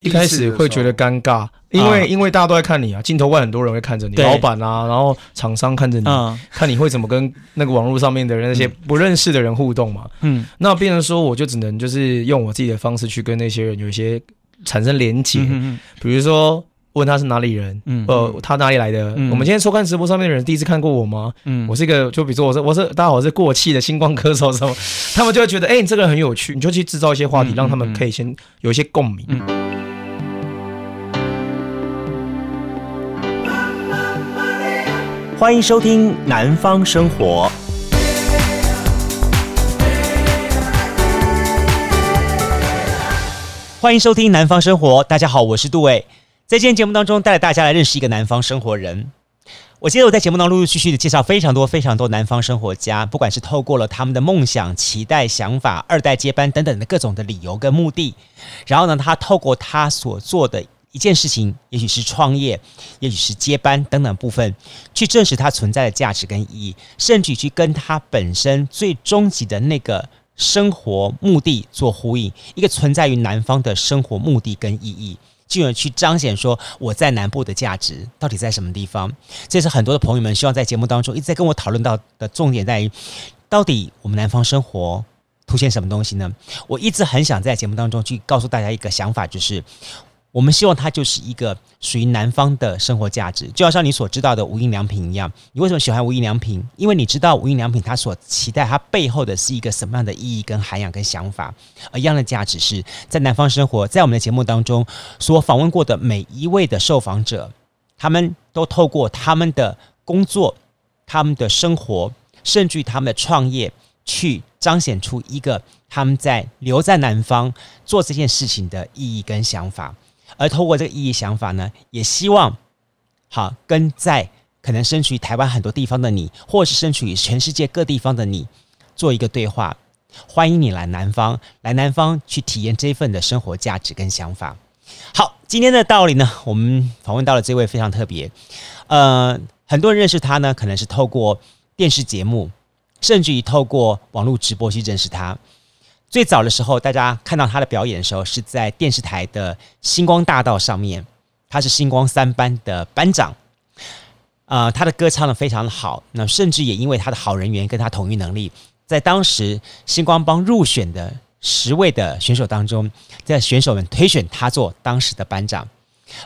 一开始会觉得尴尬，因为、啊、因为大家都在看你啊，镜头外很多人会看着你，老板啊，然后厂商看着你，嗯、看你会怎么跟那个网络上面的人那些不认识的人互动嘛。嗯，那变成说我就只能就是用我自己的方式去跟那些人有一些产生连结，嗯、比如说问他是哪里人，嗯，呃，他哪里来的？嗯、我们今天收看直播上面的人第一次看过我吗？嗯，我是一个，就比如说我是我是大家好，我是过气的星光歌手什么，他们就会觉得哎、欸，你这个人很有趣，你就去制造一些话题，嗯、让他们可以先有一些共鸣。欢迎收听《南方生活》。欢迎收听《南方生活》。大家好，我是杜伟。在今天节目当中，带大家来认识一个南方生活人。我记得我在节目当中陆陆续续的介绍非常多、非常多南方生活家，不管是透过了他们的梦想、期待、想法、二代接班等等的各种的理由跟目的，然后呢，他透过他所做的。一件事情，也许是创业，也许是接班等等部分，去证实它存在的价值跟意义，甚至去跟它本身最终极的那个生活目的做呼应，一个存在于南方的生活目的跟意义，进而去彰显说我在南部的价值到底在什么地方。这是很多的朋友们希望在节目当中一直在跟我讨论到的重点在于，到底我们南方生活凸显什么东西呢？我一直很想在节目当中去告诉大家一个想法，就是。我们希望它就是一个属于南方的生活价值，就好像你所知道的无印良品一样。你为什么喜欢无印良品？因为你知道无印良品它所期待它背后的是一个什么样的意义跟涵养跟想法。而一样的价值是在南方生活，在我们的节目当中所访问过的每一位的受访者，他们都透过他们的工作、他们的生活，甚至于他们的创业，去彰显出一个他们在留在南方做这件事情的意义跟想法。而透过这个意义想法呢，也希望好跟在可能身处于台湾很多地方的你，或是身处于全世界各地方的你，做一个对话。欢迎你来南方，来南方去体验这份的生活价值跟想法。好，今天的道理呢，我们访问到了这位非常特别，呃，很多人认识他呢，可能是透过电视节目，甚至于透过网络直播去认识他。最早的时候，大家看到他的表演的时候，是在电视台的星光大道上面。他是星光三班的班长，呃，他的歌唱得非常的好。那甚至也因为他的好人缘跟他统御能力，在当时星光帮入选的十位的选手当中，在选手们推选他做当时的班长。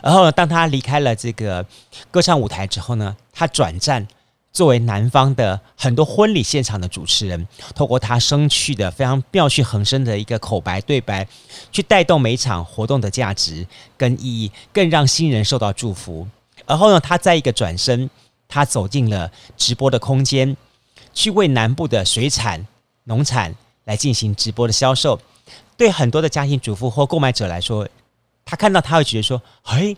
然后，当他离开了这个歌唱舞台之后呢，他转战。作为南方的很多婚礼现场的主持人，透过他生趣的非常妙趣横生的一个口白对白，去带动每场活动的价值跟意义，更让新人受到祝福。而后呢，他再一个转身，他走进了直播的空间，去为南部的水产、农产来进行直播的销售。对很多的家庭主妇或购买者来说，他看到他会觉得说：“嘿，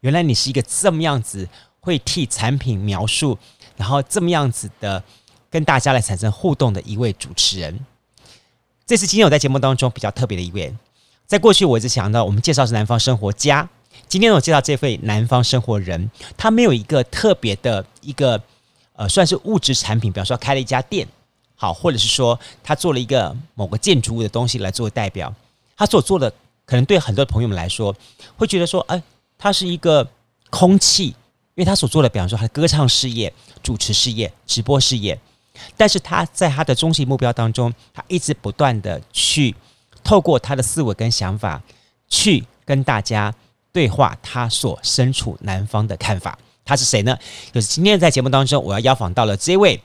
原来你是一个这么样子会替产品描述。”然后这么样子的跟大家来产生互动的一位主持人，这是今天我在节目当中比较特别的一位。在过去我一直想到，我们介绍是南方生活家，今天我介绍这位南方生活人，他没有一个特别的一个呃，算是物质产品，比方说开了一家店，好，或者是说他做了一个某个建筑物的东西来做代表，他所做的可能对很多朋友们来说会觉得说，哎，他是一个空气。因为他所做的，比方说他的歌唱事业、主持事业、直播事业，但是他在他的终极目标当中，他一直不断的去透过他的思维跟想法，去跟大家对话他所身处南方的看法。他是谁呢？就是今天在节目当中，我要邀访到了这位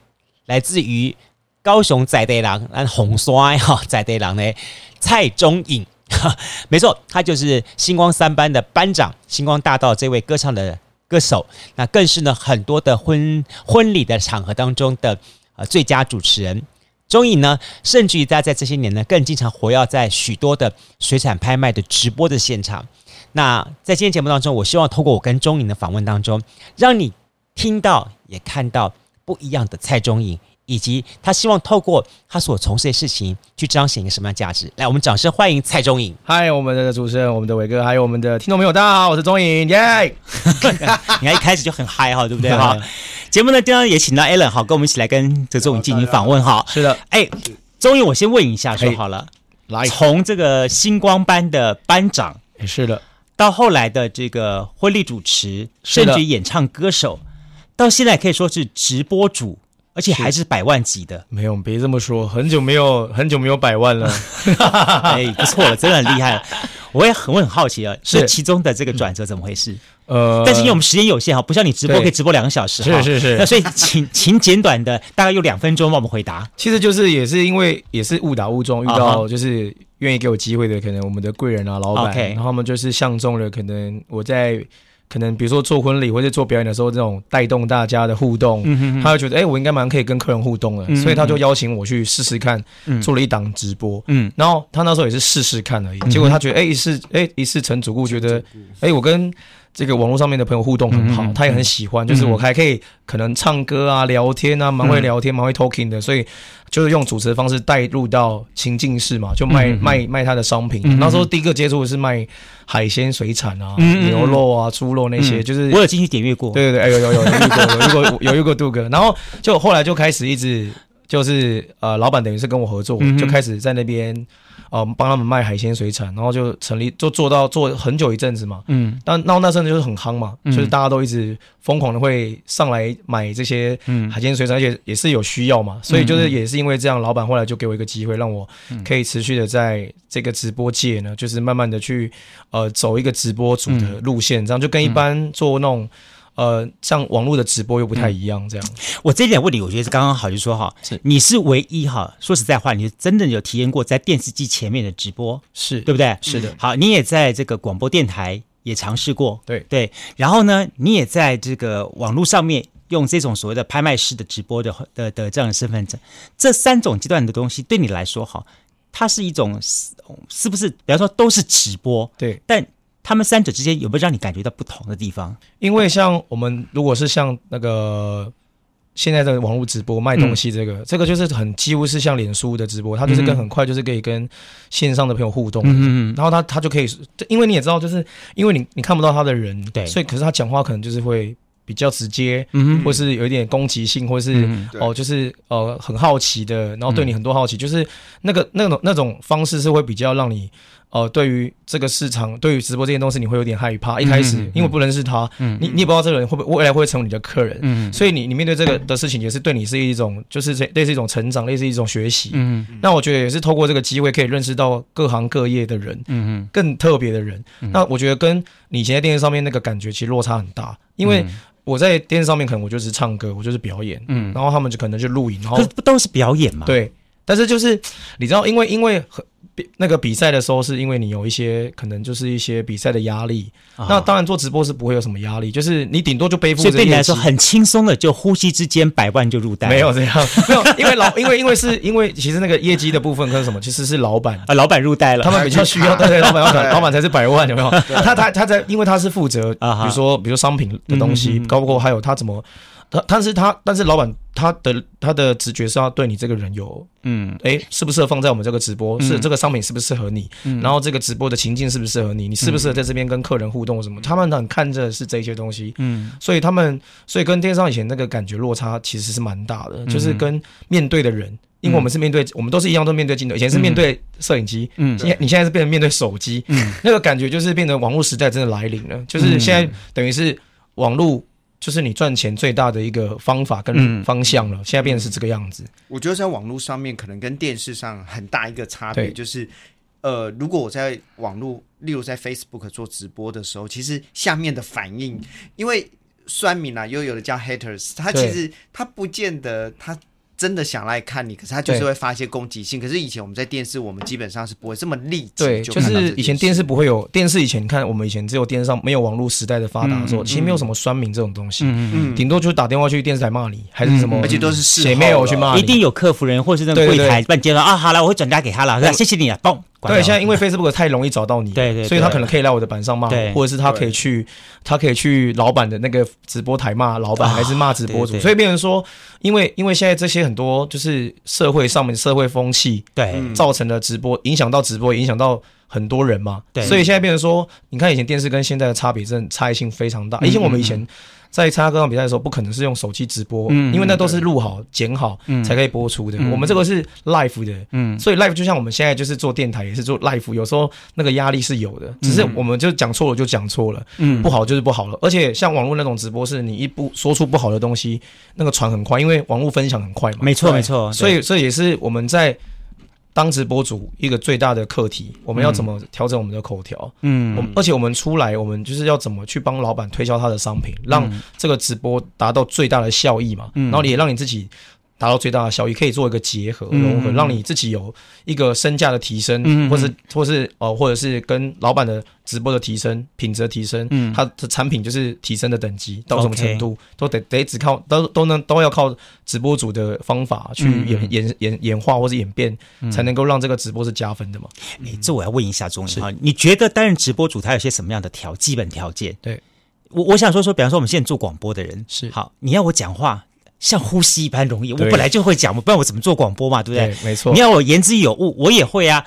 来自于高雄在地人，那红刷哈在地人呢蔡中颖，没错，他就是星光三班的班长，星光大道这位歌唱的。歌手，那更是呢很多的婚婚礼的场合当中的呃最佳主持人。中颖呢，甚至于在在这些年呢，更经常活跃在许多的水产拍卖的直播的现场。那在今天节目当中，我希望透过我跟中颖的访问当中，让你听到也看到不一样的蔡中颖。以及他希望透过他所从事的事情去彰显一个什么样的价值？来，我们掌声欢迎蔡中颖。嗨，我们的主持人，我们的伟哥，还有我们的听众朋友，大家好，我是中颖，耶、yeah! 你看一开始就很嗨哈，对不对 哈？节目呢，今天也请到 Alan 好，跟我们一起来跟这中颖进行访问哈。是的，哎，中颖，我先问一下说好了，来，从这个星光班的班长，是的，到后来的这个婚礼主持，甚至演唱歌手，到现在可以说是直播主，而且还是百万级的。没有，别这么说，很久没有很久没有百万了。哎，不错了，真的很厉害了。我也很我很好奇啊，是其中的这个转折怎么回事？呃，但是因为我们时间有限哈，不像你直播可以直播两个小时，是是是。那所以请请简短的，大概用两分钟帮我们回答。其实就是也是因为也是误打误撞遇到，就是愿意给我机会的，可能我们的贵人啊、老板，然后他们就是相中了，可能我在。可能比如说做婚礼或者做表演的时候，这种带动大家的互动，嗯、哼哼他就觉得哎、欸，我应该蛮可以跟客人互动的，嗯、哼哼所以他就邀请我去试试看，嗯、做了一档直播。嗯，然后他那时候也是试试看而已，嗯、结果他觉得哎、欸、一试哎、欸、一试成主顾，觉得哎、欸、我跟。这个网络上面的朋友互动很好，嗯、他也很喜欢。嗯、就是我还可以可能唱歌啊、聊天啊，蛮会聊天、蛮、嗯、会 talking 的，所以就是用主持的方式带入到情境式嘛，就卖、嗯、卖卖他的商品。嗯、那时候第一个接触的是卖海鲜水产啊，嗯、牛肉啊、猪肉那些，嗯、就是我有进去点阅过。对对对，哎有有有有遇过有遇过有遇过杜哥，然后就后来就开始一直就是呃，老板等于是跟我合作，嗯、就开始在那边。哦，帮他们卖海鲜水产，然后就成立，就做到做很久一阵子嘛。嗯，但然后那阵子就是很夯嘛，嗯、就是大家都一直疯狂的会上来买这些海鲜水产，嗯、而且也是有需要嘛，所以就是也是因为这样，老板后来就给我一个机会，让我可以持续的在这个直播界呢，就是慢慢的去呃走一个直播主的路线，这样就跟一般做那种。呃，像网络的直播又不太一样，这样。嗯、我这一点问题，我觉得是刚刚好，就是说哈，是你是唯一哈，说实在话，你是真的有体验过在电视机前面的直播，是对不对？是的。好，你也在这个广播电台也尝试过，对对。然后呢，你也在这个网络上面用这种所谓的拍卖师的直播的的的这样的身份证，这三种阶段的东西对你来说哈，它是一种是不是？比方说都是直播，对，但。他们三者之间有没有让你感觉到不同的地方？因为像我们如果是像那个现在的网络直播卖东西，这个、嗯、这个就是很几乎是像脸书的直播，它就是跟很快就是可以跟线上的朋友互动，嗯嗯，然后他他就可以，因为你也知道，就是因为你你看不到他的人，对，所以可是他讲话可能就是会比较直接，嗯，或是有一点攻击性，或是、嗯、哦就是呃很好奇的，然后对你很多好奇，嗯、就是那个那种那种方式是会比较让你。哦、呃，对于这个市场，对于直播这件东西，你会有点害怕。一开始，嗯、因为不认识他，嗯、你你也不知道这个人会不会未来会成为你的客人，嗯、所以你你面对这个的事情，也是对你是一种，就是类似一种成长，类似一种学习。嗯，那我觉得也是透过这个机会，可以认识到各行各业的人，嗯更特别的人。嗯、那我觉得跟你以前在电视上面那个感觉其实落差很大，因为我在电视上面可能我就是唱歌，我就是表演，嗯，然后他们就可能就录影，然后不都是表演嘛？对，但是就是你知道，因为因为很。那个比赛的时候，是因为你有一些可能就是一些比赛的压力。哦、那当然做直播是不会有什么压力，就是你顶多就背负。所以对你来说很轻松的，就呼吸之间百万就入袋。没有这样，没有，因为老因为因为是因为其实那个业绩的部分跟什么，其实是老板啊，老板入袋了，他们比较需要，对对，老板要老板才是百万，有没有？他他他在，因为他是负责，比如说比如说商品的东西，包括还有他怎么。他，但是他，但是老板他的他的直觉是要对你这个人有，嗯，哎，适不适合放在我们这个直播？是这个商品适不适合你？嗯，然后这个直播的情境适不适合你？你适不适合在这边跟客人互动什么？他们很看着是这些东西，嗯，所以他们，所以跟电商以前那个感觉落差其实是蛮大的，就是跟面对的人，因为我们是面对，我们都是一样都面对镜头，以前是面对摄影机，嗯，现你现在是变成面对手机，嗯，那个感觉就是变成网络时代真的来临了，就是现在等于是网络。就是你赚钱最大的一个方法跟方向了，嗯、现在变成是这个样子。我觉得在网络上面可能跟电视上很大一个差别，就是呃，如果我在网络，例如在 Facebook 做直播的时候，其实下面的反应，因为酸民啊，又有的叫 haters，他其实他不见得他。真的想来看你，可是他就是会发一些攻击性。可是以前我们在电视，我们基本上是不会这么立即。对，就是以前电视不会有电视，以前你看我们以前只有电视上没有网络时代的发达的时候，其实没有什么酸民这种东西。嗯嗯，顶多就是打电话去电视台骂你，还是什么，而且都是谁没有去骂，一定有客服人或是那个柜台帮你接到啊。好了，我会转达给他了，我谢谢你啊，嘣。对，现在因为 Facebook 太容易找到你，对对，所以他可能可以来我的板上骂，或者是他可以去，他可以去老板的那个直播台骂老板，还是骂直播主，所以变成说，因为因为现在这些很多就是社会上面社会风气，对，造成了直播影响到直播，影响到很多人嘛，对，所以现在变成说，你看以前电视跟现在的差别，真的差异性非常大。以前我们以前在参加歌唱比赛的时候，不可能是用手机直播，嗯，因为那都是录好、剪好才可以播出的。我们这个是 live 的，嗯，所以 live 就像我们现在就是做电台，也是做 live，有时候那个压力是有的，只是我们就讲错了就讲错了，嗯，不好就是不好了。而且像网络那种直播，是你一不说出不好的东西，那个传很快，因为网络分享很快嘛。没错，没错。所以这也是我们在。当直播主一个最大的课题，我们要怎么调整我们的口条？嗯，我而且我们出来，我们就是要怎么去帮老板推销他的商品，让这个直播达到最大的效益嘛。嗯，然后也让你自己。达到最大的效益，可以做一个结合融合，让你自己有一个身价的提升，嗯、或是或是哦、呃，或者是跟老板的直播的提升、品质的提升，嗯，他的产品就是提升的等级到什么程度都得得只靠都都能都要靠直播主的方法去演、嗯、演演演化或是演变，嗯、才能够让这个直播是加分的嘛。哎、欸，这我要问一下钟颖哈，是。你觉得担任直播主他有些什么样的条基本条件？对。我我想说说，比方说我们现在做广播的人是。好，你要我讲话。像呼吸一般容易，我本来就会讲嘛，不然我怎么做广播嘛，对不对？没错。你要我言之有物，我也会啊。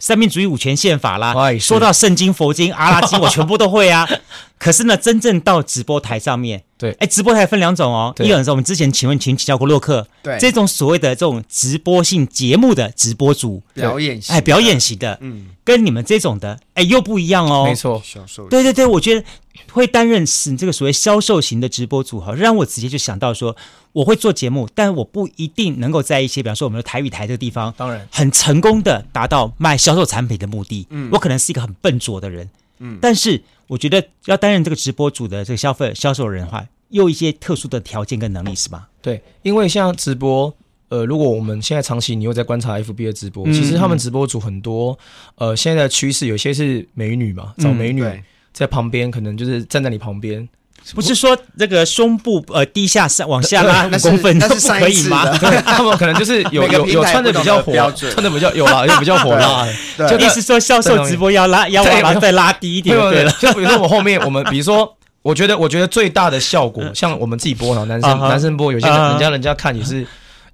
三民主义五权宪法啦，说到圣经、佛经、阿拉经，我全部都会啊。可是呢，真正到直播台上面，对，哎，直播台分两种哦。一种是我们之前请问请请教过洛克，对，这种所谓的这种直播性节目的直播主，表演型，哎，表演型的，嗯，跟你们这种的，哎，又不一样哦。没错，销售。对对对，我觉得。会担任是这个所谓销售型的直播组合，让我直接就想到说，我会做节目，但我不一定能够在一些，比方说我们的台语台这个地方，当然很成功的达到卖销售产品的目的。嗯，我可能是一个很笨拙的人，嗯，但是我觉得要担任这个直播组的这个消费销售人的话，又有一些特殊的条件跟能力，是吧？对，因为像直播，呃，如果我们现在长期你又在观察 FB 的直播，嗯、其实他们直播组很多，呃，现在的趋势有些是美女嘛，找美女。嗯在旁边，可能就是站在你旁边，不是说这个胸部呃低下上往下拉 五公分那是不可以吗？他们可能就是有有有穿的比较火，穿的比较有啦，有比较火辣。就 意思说销售直播要拉要往上再拉低一点，对了。就比如说我后面我们，比如说，我觉得我觉得最大的效果，像我们自己播哈，男生男生播，有些人家人家看也是。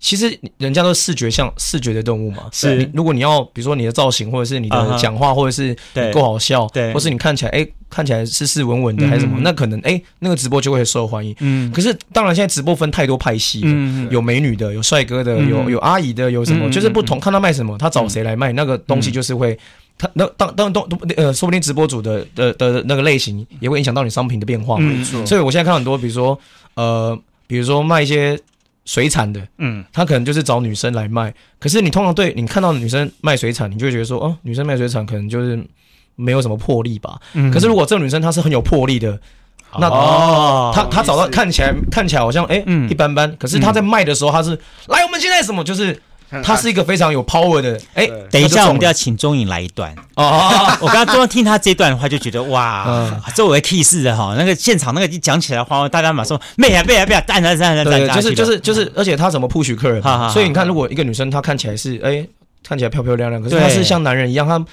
其实人家都是视觉像视觉的动物嘛，是。如果你要比如说你的造型，或者是你的讲话，或者是够好笑，对，或是你看起来哎看起来斯斯文文的还是什么，那可能哎那个直播就会受欢迎。嗯。可是当然现在直播分太多派系了，有美女的，有帅哥的，有有阿姨的，有什么就是不同，看他卖什么，他找谁来卖那个东西就是会，他那当当都呃说不定直播主的的的那个类型也会影响到你商品的变化。没错。所以我现在看很多，比如说呃比如说卖一些。水产的，嗯，他可能就是找女生来卖。可是你通常对你看到女生卖水产，你就会觉得说，哦，女生卖水产可能就是没有什么魄力吧。嗯，可是如果这个女生她是很有魄力的，那哦，她她找到看起来看起来好像哎，一般般。可是她在卖的时候，她是来我们现在什么就是。他是一个非常有 power 的，哎，等一下，我们就要请钟颖来一段。哦。我刚刚刚听他这段的话，就觉得哇，周围 key 似的哈，那个现场那个一讲起来的话，大家马上妹啊妹啊妹啊，站站站站站，就是就是就是，而且他怎么 push 客人？所以你看，如果一个女生她看起来是哎，看起来漂漂亮亮，可是她是像男人一样，她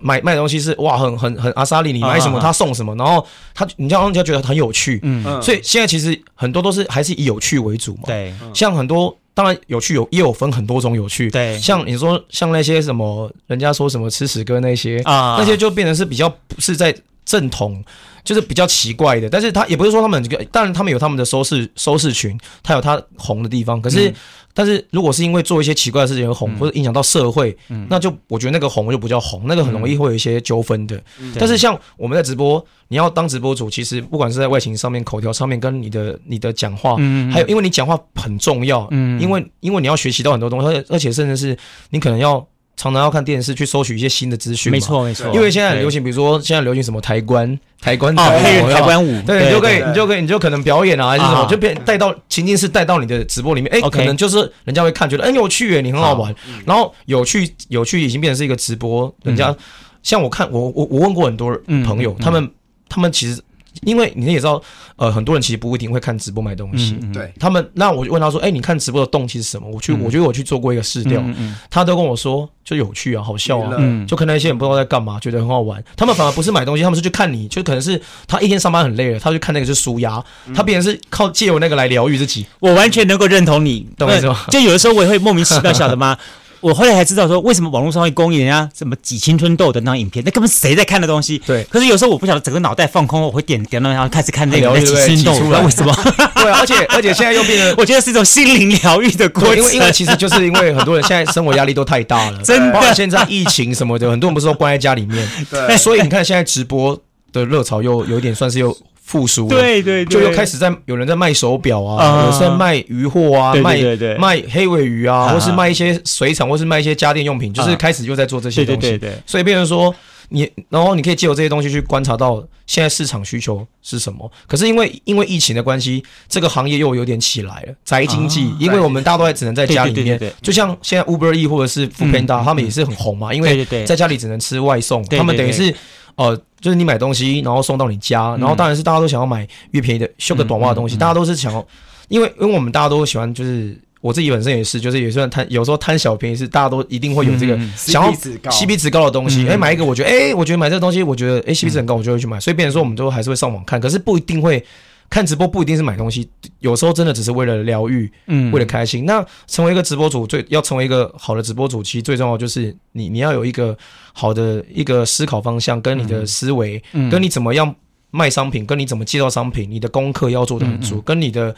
买卖东西是哇，很很很阿莎丽，你买什么她送什么，然后她你这样人家觉得很有趣，嗯，所以现在其实很多都是还是以有趣为主嘛，对，像很多。当然有趣有也有分很多种有趣，对，像你说像那些什么人家说什么吃屎哥那些啊，那些就变成是比较不是在正统，就是比较奇怪的。但是他也不是说他们这个，当然他们有他们的收视收视群，他有他红的地方，可是。嗯但是如果是因为做一些奇怪的事情而红，或者影响到社会，那就我觉得那个红就不叫红，那个很容易会有一些纠纷的。但是像我们在直播，你要当直播主，其实不管是在外形上面、口条上面，跟你的你的讲话，还有因为你讲话很重要，因为因为你要学习到很多东西，而而且甚至是你可能要。常常要看电视去收取一些新的资讯，没错没错。因为现在流行，比如说现在流行什么台观、台观台台观舞，对，你就可以，你就可以，你就可能表演啊，还是什么，就变带到情境是，带到你的直播里面。哎，可能就是人家会看，觉得哎有趣哎，你很好玩。然后有趣有趣已经变成是一个直播，人家像我看我我我问过很多朋友，他们他们其实。因为你也知道，呃，很多人其实不一定会看直播买东西。对他们，那我就问他说：“哎，你看直播的动机是什么？”我去，我觉得我去做过一个试调，他都跟我说就有趣啊，好笑啊，就看那些人不知道在干嘛，觉得很好玩。他们反而不是买东西，他们是去看你，就可能是他一天上班很累了，他去看那个是舒压，他变成是靠借由那个来疗愈自己。我完全能够认同你，懂我意思吗？就有的时候我也会莫名其妙晓得吗？我后来才知道说，为什么网络上会公映人家什么挤青春痘的那张影片，那根本谁在看的东西？对。可是有时候我不晓得，整个脑袋放空，我会点点到然后开始看那个挤青春痘，为什么？对，而且而且现在又变成，我觉得是一种心灵疗愈的过程。因为因为其实就是因为很多人现在生活压力都太大了，真的。现在疫情什么的，很多人不是都关在家里面，对。所以你看现在直播的热潮又有一点算是又。复苏，对对，就又开始在有人在卖手表啊，有人在卖鱼货啊，卖卖黑尾鱼啊，或是卖一些水产，或是卖一些家电用品，就是开始又在做这些东西。对对，所以变成说你，然后你可以借由这些东西去观察到现在市场需求是什么。可是因为因为疫情的关系，这个行业又有点起来了，宅经济。因为我们大多还只能在家里面，就像现在 Uber E 或者是 Foodpanda，他们也是很红嘛，因为在家里只能吃外送，他们等于是。哦，就是你买东西，然后送到你家，然后当然是大家都想要买越便宜的修个短袜的东西，大家都是想要，因为因为我们大家都喜欢，就是我自己本身也是，就是也算贪，有时候贪小便宜是大家都一定会有这个想要 CP 值高。的东西，哎，买一个我觉得，哎，我觉得买这个东西，我觉得哎 CP 值很高，我就会去买，所以变成说我们都还是会上网看，可是不一定会。看直播不一定是买东西，有时候真的只是为了疗愈，嗯，为了开心。那成为一个直播主，最要成为一个好的直播主，其实最重要就是你，你要有一个好的一个思考方向，跟你的思维，嗯，跟你怎么样卖商品，跟你怎么介绍商品，你的功课要做得很足，跟你的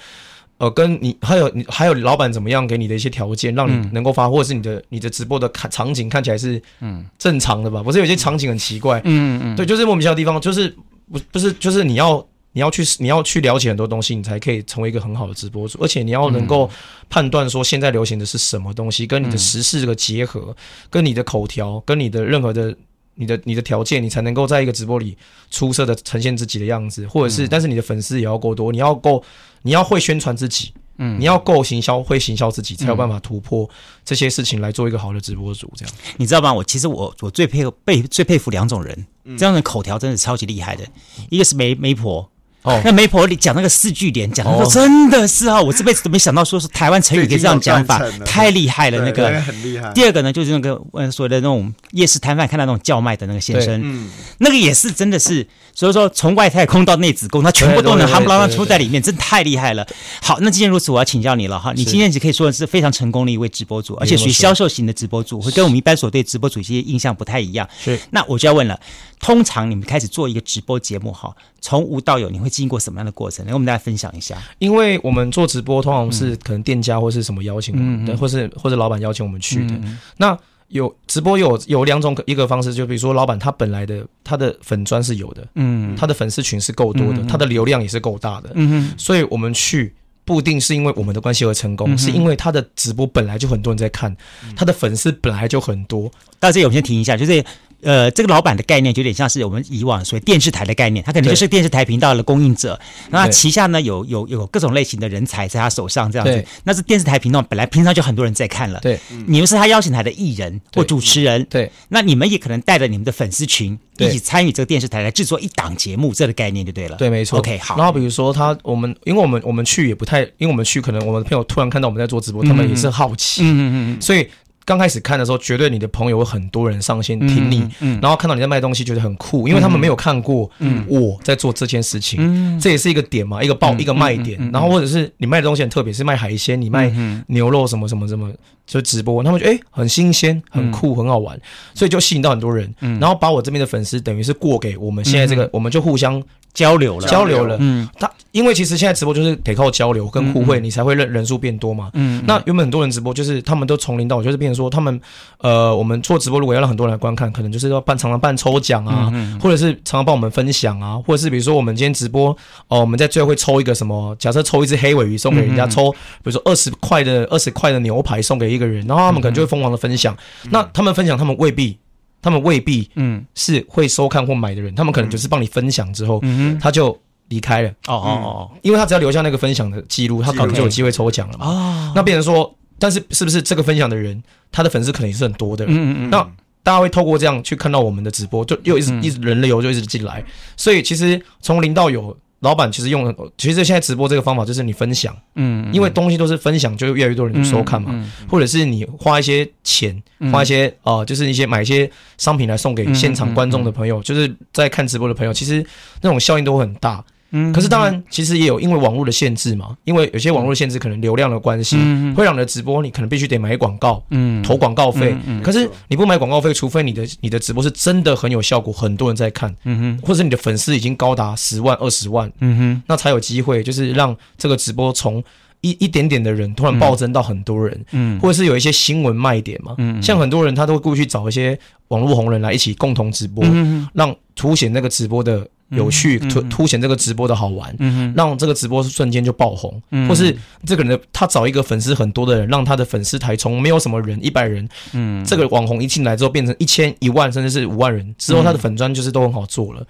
呃，跟你还有你还有老板怎么样给你的一些条件，让你能够发，或者是你的你的直播的看场景看起来是嗯正常的吧？不是有些场景很奇怪，嗯嗯嗯，对，就是莫名其妙的地方，就是不不是就是你要。你要去，你要去了解很多东西，你才可以成为一个很好的直播主。而且你要能够判断说现在流行的是什么东西，跟你的时事这个结合，跟你的口条，跟你的任何的你的你的条件，你才能够在一个直播里出色的呈现自己的样子。或者是，但是你的粉丝也要够多，你要够，你要会宣传自己，嗯，你要够行销，会行销自己，才有办法突破这些事情来做一个好的直播主。这样，你知道吗？我其实我我最佩被最佩服两种人，这样的口条真的超级厉害的，一个是媒媒婆。哦，那媒婆你讲那个四句联，讲的真的是啊，我这辈子都没想到，说是台湾成语可以这样讲法，太厉害了。那个很厉害。第二个呢，就是那个呃所谓的那种夜市摊贩看到那种叫卖的那个先生，嗯，那个也是真的是，所以说从外太空到内子宫，他全部都能夯不拉拉出在里面，真的太厉害了。好，那既然如此，我要请教你了哈，你今天只可以说的是非常成功的一位直播主，而且属于销售型的直播主，会跟我们一般所对直播主一些印象不太一样。是，那我就要问了。通常你们开始做一个直播节目哈，从无到有，你会经过什么样的过程？来，我们大家分享一下。因为我们做直播，通常是可能店家或是什么邀请我们的，嗯、或是或者老板邀请我们去的。嗯、那有直播有有两种一个方式，就比如说老板他本来的他的粉砖是有的，嗯，他的粉丝群是够多的，嗯、他的流量也是够大的，嗯，所以我们去。不一定是因为我们的关系而成功，嗯、是因为他的直播本来就很多人在看，嗯、他的粉丝本来就很多。到这里我们先停一下，就是呃，这个老板的概念就有点像是我们以往所谓电视台的概念，他可能就是电视台频道的供应者，那对旗下呢有有有各种类型的人才在他手上这样子。那是电视台频道本来平常就很多人在看了，对，你们是他邀请来的艺人或主持人，对那你们也可能带着你们的粉丝群。一起参与这个电视台来制作一档节目，这个概念就对了。对，没错。OK，好。然后比如说他，我们因为我们我们去也不太，因为我们去可能我们的朋友突然看到我们在做直播，他们也是好奇。嗯嗯嗯。所以刚开始看的时候，绝对你的朋友会很多人上线听你，然后看到你在卖东西，觉得很酷，因为他们没有看过我在做这件事情，这也是一个点嘛，一个爆一个卖点。然后或者是你卖的东西很特别，是卖海鲜，你卖牛肉什么什么什么。就直播，他们觉得诶很新鲜，很酷，很好玩，所以就吸引到很多人。然后把我这边的粉丝等于是过给我们现在这个，我们就互相交流了，交流了。嗯，他因为其实现在直播就是得靠交流跟互惠，你才会人人数变多嘛。嗯，那原本很多人直播就是他们都从零到，就是变成说他们呃，我们做直播如果要让很多人来观看，可能就是要办常常办抽奖啊，或者是常常帮我们分享啊，或者是比如说我们今天直播哦，我们在最后会抽一个什么，假设抽一只黑尾鱼送给人家，抽比如说二十块的二十块的牛排送给一个人，然后他们可能就会疯狂的分享。嗯、那他们分享，他们未必，他们未必，嗯，是会收看或买的人。嗯、他们可能就是帮你分享之后，他就离开了。哦哦哦，因为他只要留下那个分享的记录，他可能就有机会抽奖了嘛。哦，那变成说，但是是不是这个分享的人，他的粉丝可能也是很多的？嗯嗯嗯。那大家会透过这样去看到我们的直播，就又一直、嗯、一直人流就一直进来。所以其实从零到有。老板其实用，其实现在直播这个方法就是你分享，嗯，因为东西都是分享，就越来越多人收看嘛，或者是你花一些钱，花一些呃，就是一些买一些商品来送给现场观众的朋友，就是在看直播的朋友，其实那种效应都很大。嗯，可是当然，其实也有因为网络的限制嘛，因为有些网络限制可能流量的关系，嗯，会让你的直播你可能必须得买广告，嗯，投广告费。可是你不买广告费，除非你的你的直播是真的很有效果，很多人在看，嗯哼，或者你的粉丝已经高达十万、二十万，嗯哼，那才有机会，就是让这个直播从一一点点的人突然暴增到很多人，嗯，或者是有一些新闻卖点嘛，嗯，像很多人他都会故意去找一些网络红人来一起共同直播，嗯，让凸显那个直播的。有趣，凸凸显这个直播的好玩，嗯、让这个直播瞬间就爆红，嗯、或是这个人的他找一个粉丝很多的人，让他的粉丝台从没有什么人一百人，嗯，这个网红一进来之后变成一千一万甚至是五万人之后，他的粉专就是都很好做了，嗯、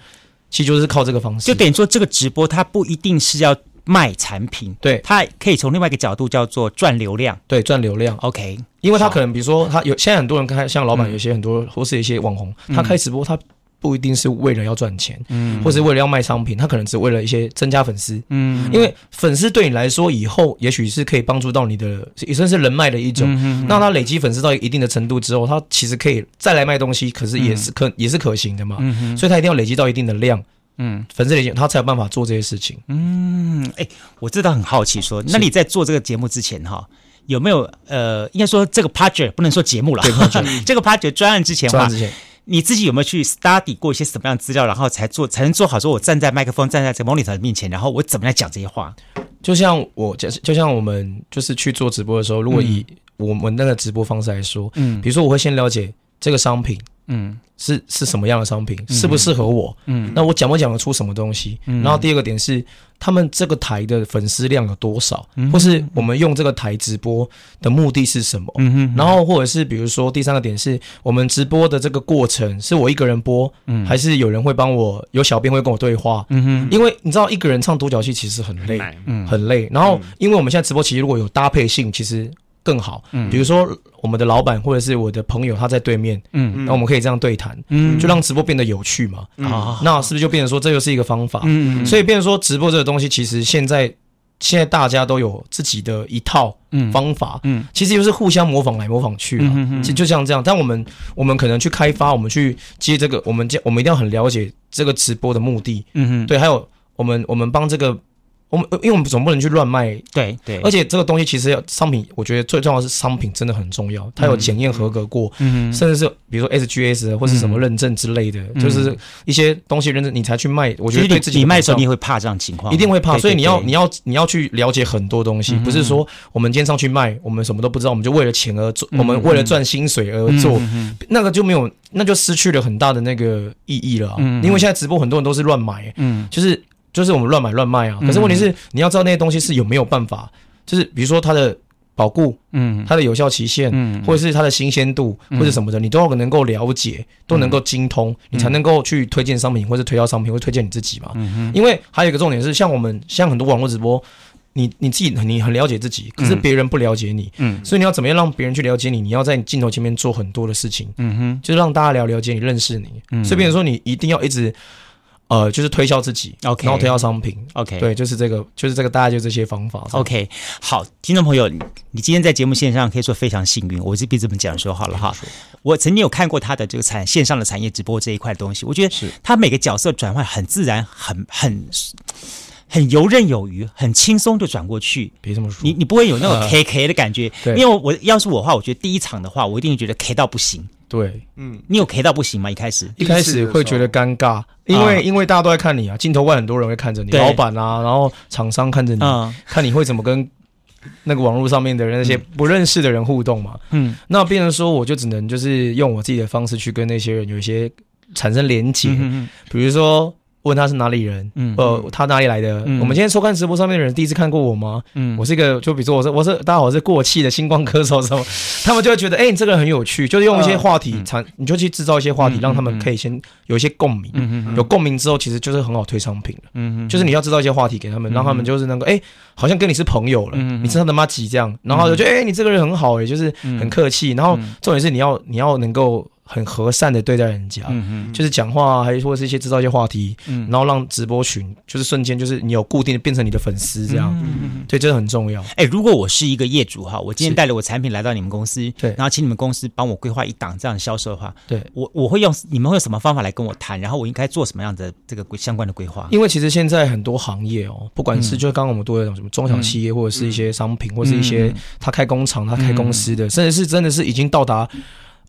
其实就是靠这个方式。就等于说，这个直播它不一定是要卖产品，对，它可以从另外一个角度叫做赚流量，对，赚流量。OK，因为他可能比如说他有现在很多人开，像老板有些很多、嗯、或是一些网红，他开直播他。不一定是为了要赚钱，嗯，或是为了要卖商品，他可能只为了一些增加粉丝，嗯，因为粉丝对你来说，以后也许是可以帮助到你的，也算是人脉的一种。嗯，那他累积粉丝到一定的程度之后，他其实可以再来卖东西，可是也是可也是可行的嘛。嗯，所以他一定要累积到一定的量，嗯，粉丝累积他才有办法做这些事情。嗯，哎，我真的很好奇，说，那你在做这个节目之前哈，有没有呃，应该说这个 project 不能说节目了，这个 project 专案之前话。你自己有没有去 study 过一些什么样的资料，然后才做才能做好？说我站在麦克风，站在这个 monitor 的面前，然后我怎么来讲这些话？就像我讲，就像我们就是去做直播的时候，如果以我们那个直播方式来说，嗯，比如说我会先了解这个商品。嗯，是是什么样的商品，适不适合我？嗯，那我讲不讲得出什么东西？嗯，然后第二个点是，他们这个台的粉丝量有多少？嗯，或是我们用这个台直播的目的是什么？嗯哼，然后或者是比如说第三个点是我们直播的这个过程是我一个人播，嗯，还是有人会帮我，有小编会跟我对话？嗯哼，因为你知道一个人唱独角戏其实很累，嗯，很累。然后因为我们现在直播其实如果有搭配性，其实。更好，嗯，比如说我们的老板或者是我的朋友，他在对面，嗯，那我们可以这样对谈，嗯，就让直播变得有趣嘛，啊，那是不是就变成说这又是一个方法？嗯，所以变成说直播这个东西，其实现在现在大家都有自己的一套方法，嗯，其实就是互相模仿来模仿去嘛，其实就像这样。但我们我们可能去开发，我们去接这个，我们接我们一定要很了解这个直播的目的，嗯嗯，对，还有我们我们帮这个。我们因为我们总不能去乱卖，对对，而且这个东西其实要商品，我觉得最重要的是商品真的很重要，它有检验合格过，嗯，甚至是比如说 SGS 或是什么认证之类的，就是一些东西认证你才去卖。我觉得对自己你卖的时候你会怕这样情况，一定会怕，所以你要你要你要去了解很多东西，不是说我们今天上去卖，我们什么都不知道，我们就为了钱而做，我们为了赚薪水而做，那个就没有，那就失去了很大的那个意义了。嗯，因为现在直播很多人都是乱买，嗯，就是。就是我们乱买乱卖啊！可是问题是，你要知道那些东西是有没有办法，就是比如说它的保固，嗯，它的有效期限，嗯，或者是它的新鲜度，或者什么的，你都要能够了解，都能够精通，你才能够去推荐商品，或者推销商品，或推荐你自己嘛。嗯，因为还有一个重点是，像我们像很多网络直播，你你自己你很了解自己，可是别人不了解你，嗯，所以你要怎么样让别人去了解你？你要在你镜头前面做很多的事情，嗯哼，就是让大家了了解你，认识你。嗯，所以变成说你一定要一直。呃，就是推销自己，OK，然后推销商品，OK，对，就是这个，就是这个，大概就这些方法，OK。好，听众朋友，你今天在节目线上可以说非常幸运，我这边这么讲说好了哈。我曾经有看过他的这个产线上的产业直播这一块东西，我觉得是他每个角色转换很自然，很很很游刃有余，很轻松就转过去。别这么说，你你不会有那种 K K 的感觉，对，因为我要是我的话，我觉得第一场的话，我一定会觉得 K 到不行。对，嗯，你有 K 到不行吗？一开始，一开始会觉得尴尬，因为因为大家都在看你啊，镜头外很多人会看着你，老板啊，然后厂商看着你，看你会怎么跟那个网络上面的人那些不认识的人互动嘛。嗯，那变成说我就只能就是用我自己的方式去跟那些人有一些产生连结，比如说。问他是哪里人？嗯，呃，他哪里来的？嗯，我们今天收看直播上面的人第一次看过我吗？嗯，我是一个，就比如说我是我是大家好，我是过气的星光歌手什么，他们就会觉得，哎，你这个人很有趣，就是用一些话题产，你就去制造一些话题，让他们可以先有一些共鸣。嗯嗯，有共鸣之后，其实就是很好推商品了。嗯嗯，就是你要制造一些话题给他们，让他们就是那个，哎，好像跟你是朋友了，你是他的妈几这样，然后就觉得，哎，你这个人很好，哎，就是很客气。然后重点是你要你要能够。很和善的对待人家，嗯嗯，就是讲话还是或者是一些制造一些话题，嗯，然后让直播群就是瞬间就是你有固定的变成你的粉丝这样，嗯嗯，对，这个很重要。哎，如果我是一个业主哈，我今天带了我产品来到你们公司，对，然后请你们公司帮我规划一档这样的销售的话，对。我我会用你们会有什么方法来跟我谈，然后我应该做什么样的这个相关的规划？因为其实现在很多行业哦，不管是就是刚刚我们都有讲什么中小企业或者是一些商品或者是一些他开工厂他开公司的，甚至是真的是已经到达。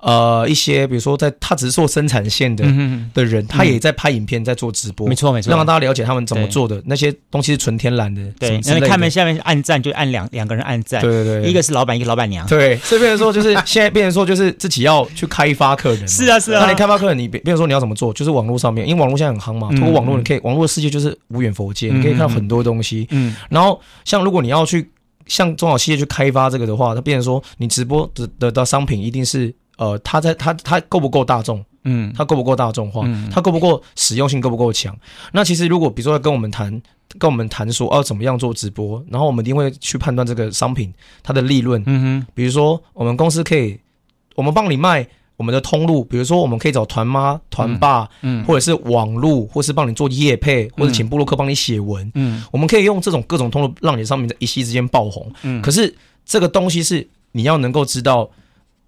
呃，一些比如说，在他只是做生产线的的人，他也在拍影片，在做直播，没错没错，让大家了解他们怎么做的那些东西是纯天然的。对，那你看没？下面按赞就按两两个人按赞，对对对，一个是老板，一个老板娘。对，所以变成说就是现在变成说就是自己要去开发客人。是啊是啊，那你开发客人，你变成说你要怎么做？就是网络上面，因为网络现在很夯嘛，通过网络你可以，网络的世界就是无远佛界，你可以看到很多东西。嗯，然后像如果你要去像中小企业去开发这个的话，它变成说你直播的的的商品一定是。呃，他在他他够不够大众？嗯，他够不够大众化？嗯，他够不够实用性够不够强？那其实如果比如说跟我们谈，跟我们谈说哦，怎么样做直播，然后我们一定会去判断这个商品它的利润。嗯哼，比如说我们公司可以，我们帮你卖我们的通路，比如说我们可以找团妈、团爸，嗯，或者是网路，或是帮你做业配，或者请布洛克帮你写文，嗯，我们可以用这种各种通路让你的商品在一夕之间爆红。嗯，可是这个东西是你要能够知道。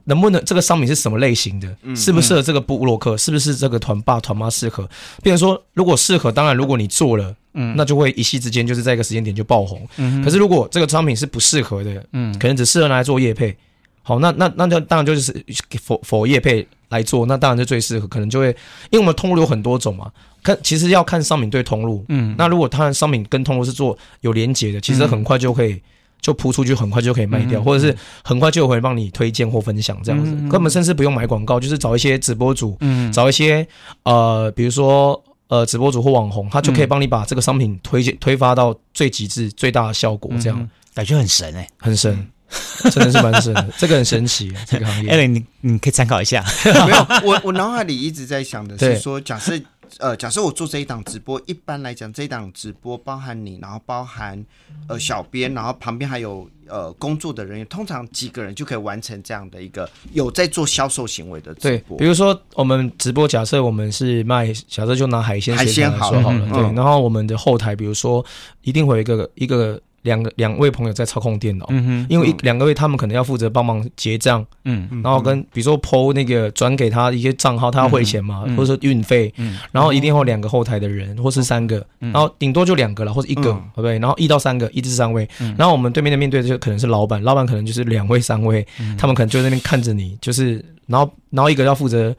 能不能这个商品是什么类型的？适不适合这个布洛克？是不是这个团爸团妈适合？比如说，如果适合，当然如果你做了，嗯，那就会一夕之间就是在一个时间点就爆红。嗯，可是如果这个商品是不适合的，嗯，可能只适合拿来做业配。好，那那那就当然就是否否业配来做，那当然就最适合。可能就会，因为我们通路有很多种嘛，看其实要看商品对通路。嗯，那如果它的商品跟通路是做有连结的，其实很快就可以。就铺出去，很快就可以卖掉，或者是很快就会帮你推荐或分享这样子，根本甚至不用买广告，就是找一些直播主，找一些呃，比如说呃，直播主或网红，他就可以帮你把这个商品推荐推发到最极致、最大的效果，这样。感觉很神哎，很神，真的是蛮神的，这个很神奇，这个行业。艾伦，你你可以参考一下。没有，我我脑海里一直在想的是说，假设。呃，假设我做这一档直播，一般来讲，这一档直播包含你，然后包含呃小编，然后旁边还有呃工作的人员，通常几个人就可以完成这样的一个有在做销售行为的直播。对，比如说我们直播，假设我们是卖，假设就拿海鲜海鲜好了，好了，对，然后我们的后台，比如说一定会有一个一个。两个两位朋友在操控电脑，嗯哼，因为一两个位他们可能要负责帮忙结账，嗯，然后跟比如说 PO 那个转给他一些账号，他要汇钱嘛，或者说运费，嗯，然后一定会有两个后台的人，或是三个，然后顶多就两个了，或者一个，对不对？然后一到三个，一至三位，然后我们对面的面对的就可能是老板，老板可能就是两位三位，他们可能就在那边看着你，就是然后然后一个要负责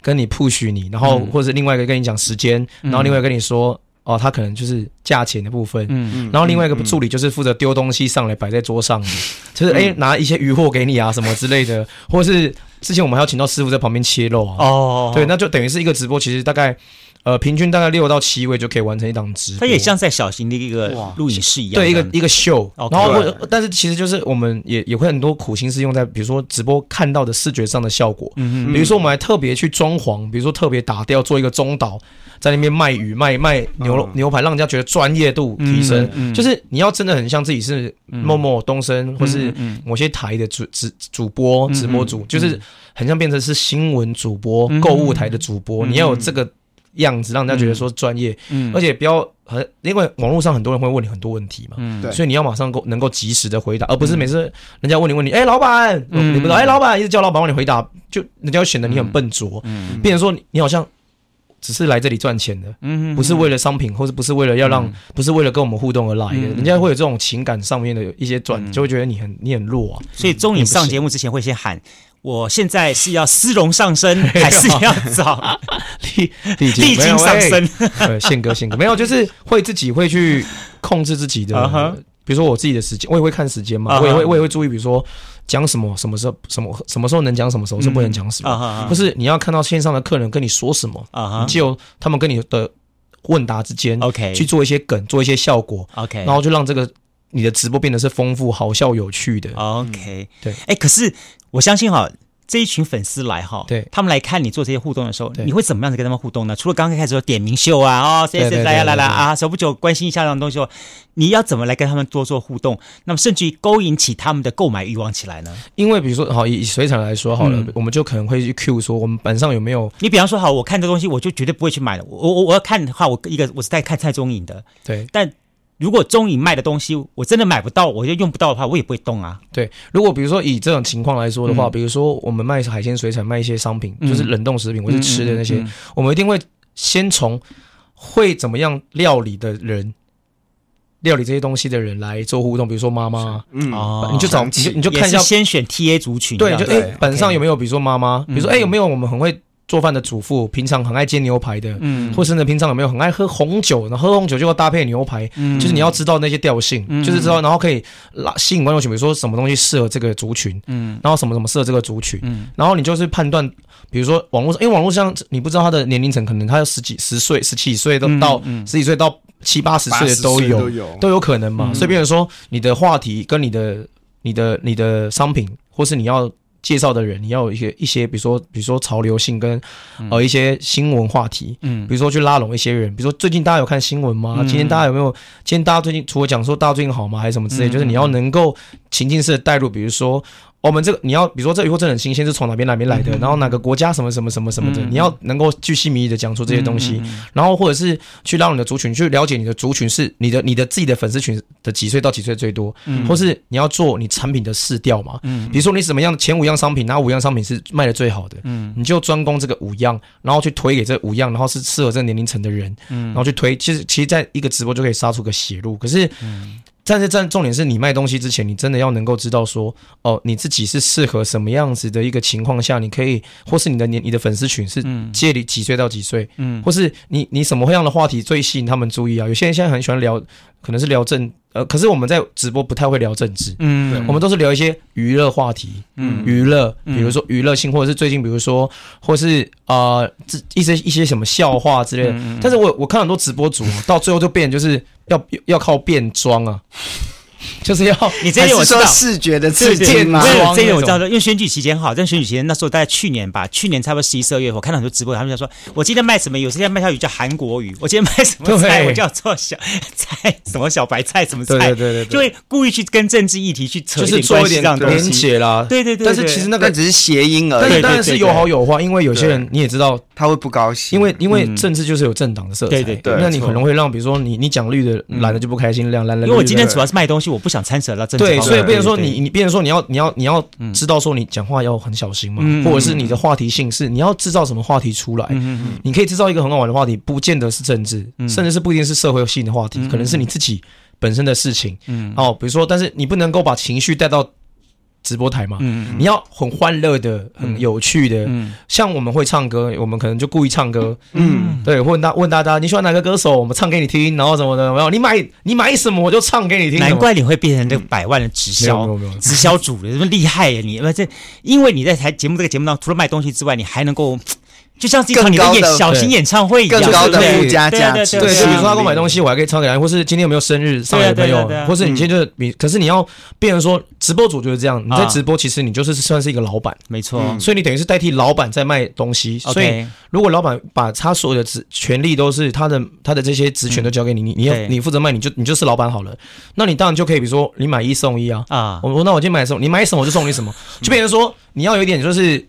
跟你 push 你，然后或者另外一个跟你讲时间，然后另外一个跟你说。哦，他可能就是价钱的部分，嗯嗯，然后另外一个助理就是负责丢东西上来摆在桌上，就是哎拿一些鱼货给你啊什么之类的，或者是之前我们还要请到师傅在旁边切肉啊，哦，对，那就等于是一个直播，其实大概呃平均大概六到七位就可以完成一档直播，它也像在小型的一个录影室一样，对，一个一个秀，然后但是其实就是我们也也会很多苦心思用在比如说直播看到的视觉上的效果，嗯嗯，比如说我们还特别去装潢，比如说特别打掉做一个中岛。在那边卖鱼卖卖牛、嗯、牛排，让人家觉得专业度提升。嗯。嗯、就是你要真的很像自己是某某东升，嗯、或是某些台的主主主播、直播主，嗯、就是很像变成是新闻主播、购、嗯、物台的主播。嗯、你要有这个样子，让人家觉得说专业。嗯、而且不要很，因为网络上很多人会问你很多问题嘛。嗯、所以你要马上够能够及时的回答，而不是每次人家问你问题，哎、欸，老板，嗯、你不知道，哎、欸，老板一直叫老板帮你回答，就人家会显得你很笨拙。嗯，嗯变成说你好像。只是来这里赚钱的，嗯不是为了商品，或者不是为了要让，不是为了跟我们互动而来的。人家会有这种情感上面的一些转，就会觉得你很你很弱啊。所以，中影上节目之前会先喊：“我现在是要丝绒上身，还是要找历历经上身？” 呃，宪哥宪哥没有，就是会自己会去控制自己的，比如说我自己的时间，我也会看时间嘛，我也会我也会注意，比如说。讲什么？什么时候？什么什么时候能讲？什么时候是不能讲什么？不是你要看到线上的客人跟你说什么，你就他们跟你的问答之间，OK，去做一些梗，做一些效果，OK，然后就让这个你的直播变得是丰富、好笑、有趣的，OK。对，哎，可是我相信哈，这一群粉丝来哈，对，他们来看你做这些互动的时候，你会怎么样子跟他们互动呢？除了刚刚开始说点名秀啊，哦，谁谁来呀来来啊，手不久关心一下这种东西，你要怎么来跟他们多做互动？那么甚至于勾引起他们的购买欲望起来呢？因为比如说，好以水产来说好了，我们就可能会去 Q 说，我们板上有没有？你比方说，好，我看这东西，我就绝对不会去买了。我我我要看的话，我一个我是在看蔡宗颖的，对，但。如果中影卖的东西我真的买不到，我就用不到的话，我也不会动啊。对，如果比如说以这种情况来说的话，嗯、比如说我们卖海鲜水产，卖一些商品，嗯、就是冷冻食品或是吃的那些，嗯嗯嗯、我们一定会先从会怎么样料理的人，料理这些东西的人来做互动。比如说妈妈，嗯，你就找你就你就看一下，先选 TA 族群，对，就哎，本上有没有比如说妈妈，比如说哎有没有我们很会。做饭的主妇，平常很爱煎牛排的，嗯，或是呢，平常有没有很爱喝红酒？然后喝红酒就要搭配牛排，嗯，就是你要知道那些调性，嗯，就是知道，然后可以拉吸引观众群，比如说什么东西适合这个族群，嗯，然后什么什么适合这个族群，嗯，然后你就是判断，比如说网络上，因为网络上你不知道他的年龄层，可能他有十几十岁、十七岁都到十几岁到七八十岁的都有，都有。都有可能嘛，所以变成说你的话题跟你的、你的、你的商品，或是你要。介绍的人，你要有一些一些，比如说比如说潮流性跟呃一些新闻话题，嗯，比如说去拉拢一些人，比如说最近大家有看新闻吗？今天大家有没有？今天大家最近除了讲说大家最近好吗，还是什么之类？就是你要能够情境式的带入，比如说。我们这个你要，比如说这鱼货真的很新鲜，是从哪边哪边来的，然后哪个国家什么什么什么什么的，你要能够巨细靡遗的讲出这些东西，然后或者是去让你的族群去了解你的族群是你的你的自己的粉丝群的几岁到几岁最多，或是你要做你产品的试调嘛，比如说你什么样前五样商品，哪五样商品是卖的最好的，你就专攻这个五样，然后去推给这五样，然后是适合这个年龄层的人，然后去推，其实其实在一个直播就可以杀出个血路，可是。但是，但重点是你卖东西之前，你真的要能够知道说，哦，你自己是适合什么样子的一个情况下，你可以，或是你的年，你的粉丝群是介于几岁到几岁，嗯，或是你你什么样的话题最吸引他们注意啊？有些人现在很喜欢聊，可能是聊政，呃，可是我们在直播不太会聊政治，嗯，我们都是聊一些娱乐话题，嗯，娱乐，比如说娱乐性，或者是最近，比如说，或是啊，这、呃、一些一些什么笑话之类的。但是我我看很多直播主到最后就变就是。要要靠变装啊，就是要 你这点我知道视觉的刺激吗？这点我知道，因为选举期间哈，在选举期间那时候大概去年吧，去年差不多十一、十二月，我看到很多直播，他们就说，我今天卖什么？有时间卖条鱼叫韩国鱼，我今天卖什么菜？我叫做小菜，什么小白菜，什么菜？对对对，就会故意去跟政治议题去扯一点关系，这样连结啦。对对对，但是其实那个只是谐音而已，当然是有好有坏，因为有些人你也知道。他会不高兴，因为因为政治就是有政党的色彩，对对对，那你可能会让比如说你你讲绿的蓝的就不开心，亮蓝的。因为我今天主要是卖东西，我不想参扯到政治。对，所以变成说你你变成说你要你要你要知道说你讲话要很小心嘛，或者是你的话题性是你要制造什么话题出来，你可以制造一个很好玩的话题，不见得是政治，甚至是不一定是社会性的话题，可能是你自己本身的事情。嗯，哦，比如说，但是你不能够把情绪带到。直播台嘛，嗯，你要很欢乐的、很有趣的，嗯，像我们会唱歌，我们可能就故意唱歌，嗯，对，问大问大家你喜欢哪个歌手，我们唱给你听，然后什么的，然后，你买你买什么我就唱给你听。难怪你会变成这个百万的直销，直销主的，这么厉害呀你！不这因为你在台节目这个节目当中，除了卖东西之外，你还能够。就像是一场你的演小型演唱会一样，更高的附加价值。对，就比如说他给我买东西，我还可以唱给他，或是今天有没有生日，上来的朋友，或是你现在就是你，可是你要变成说直播主就是这样，你在直播其实你就是算是一个老板，没错。所以你等于是代替老板在卖东西。所以如果老板把他所有的职权利都是他的，他的这些职权都交给你，你你要你负责卖，你就你就是老板好了。那你当然就可以，比如说你买一送一啊啊！我我那我今天买什么，你买什么我就送你什么，就变成说你要有一点就是。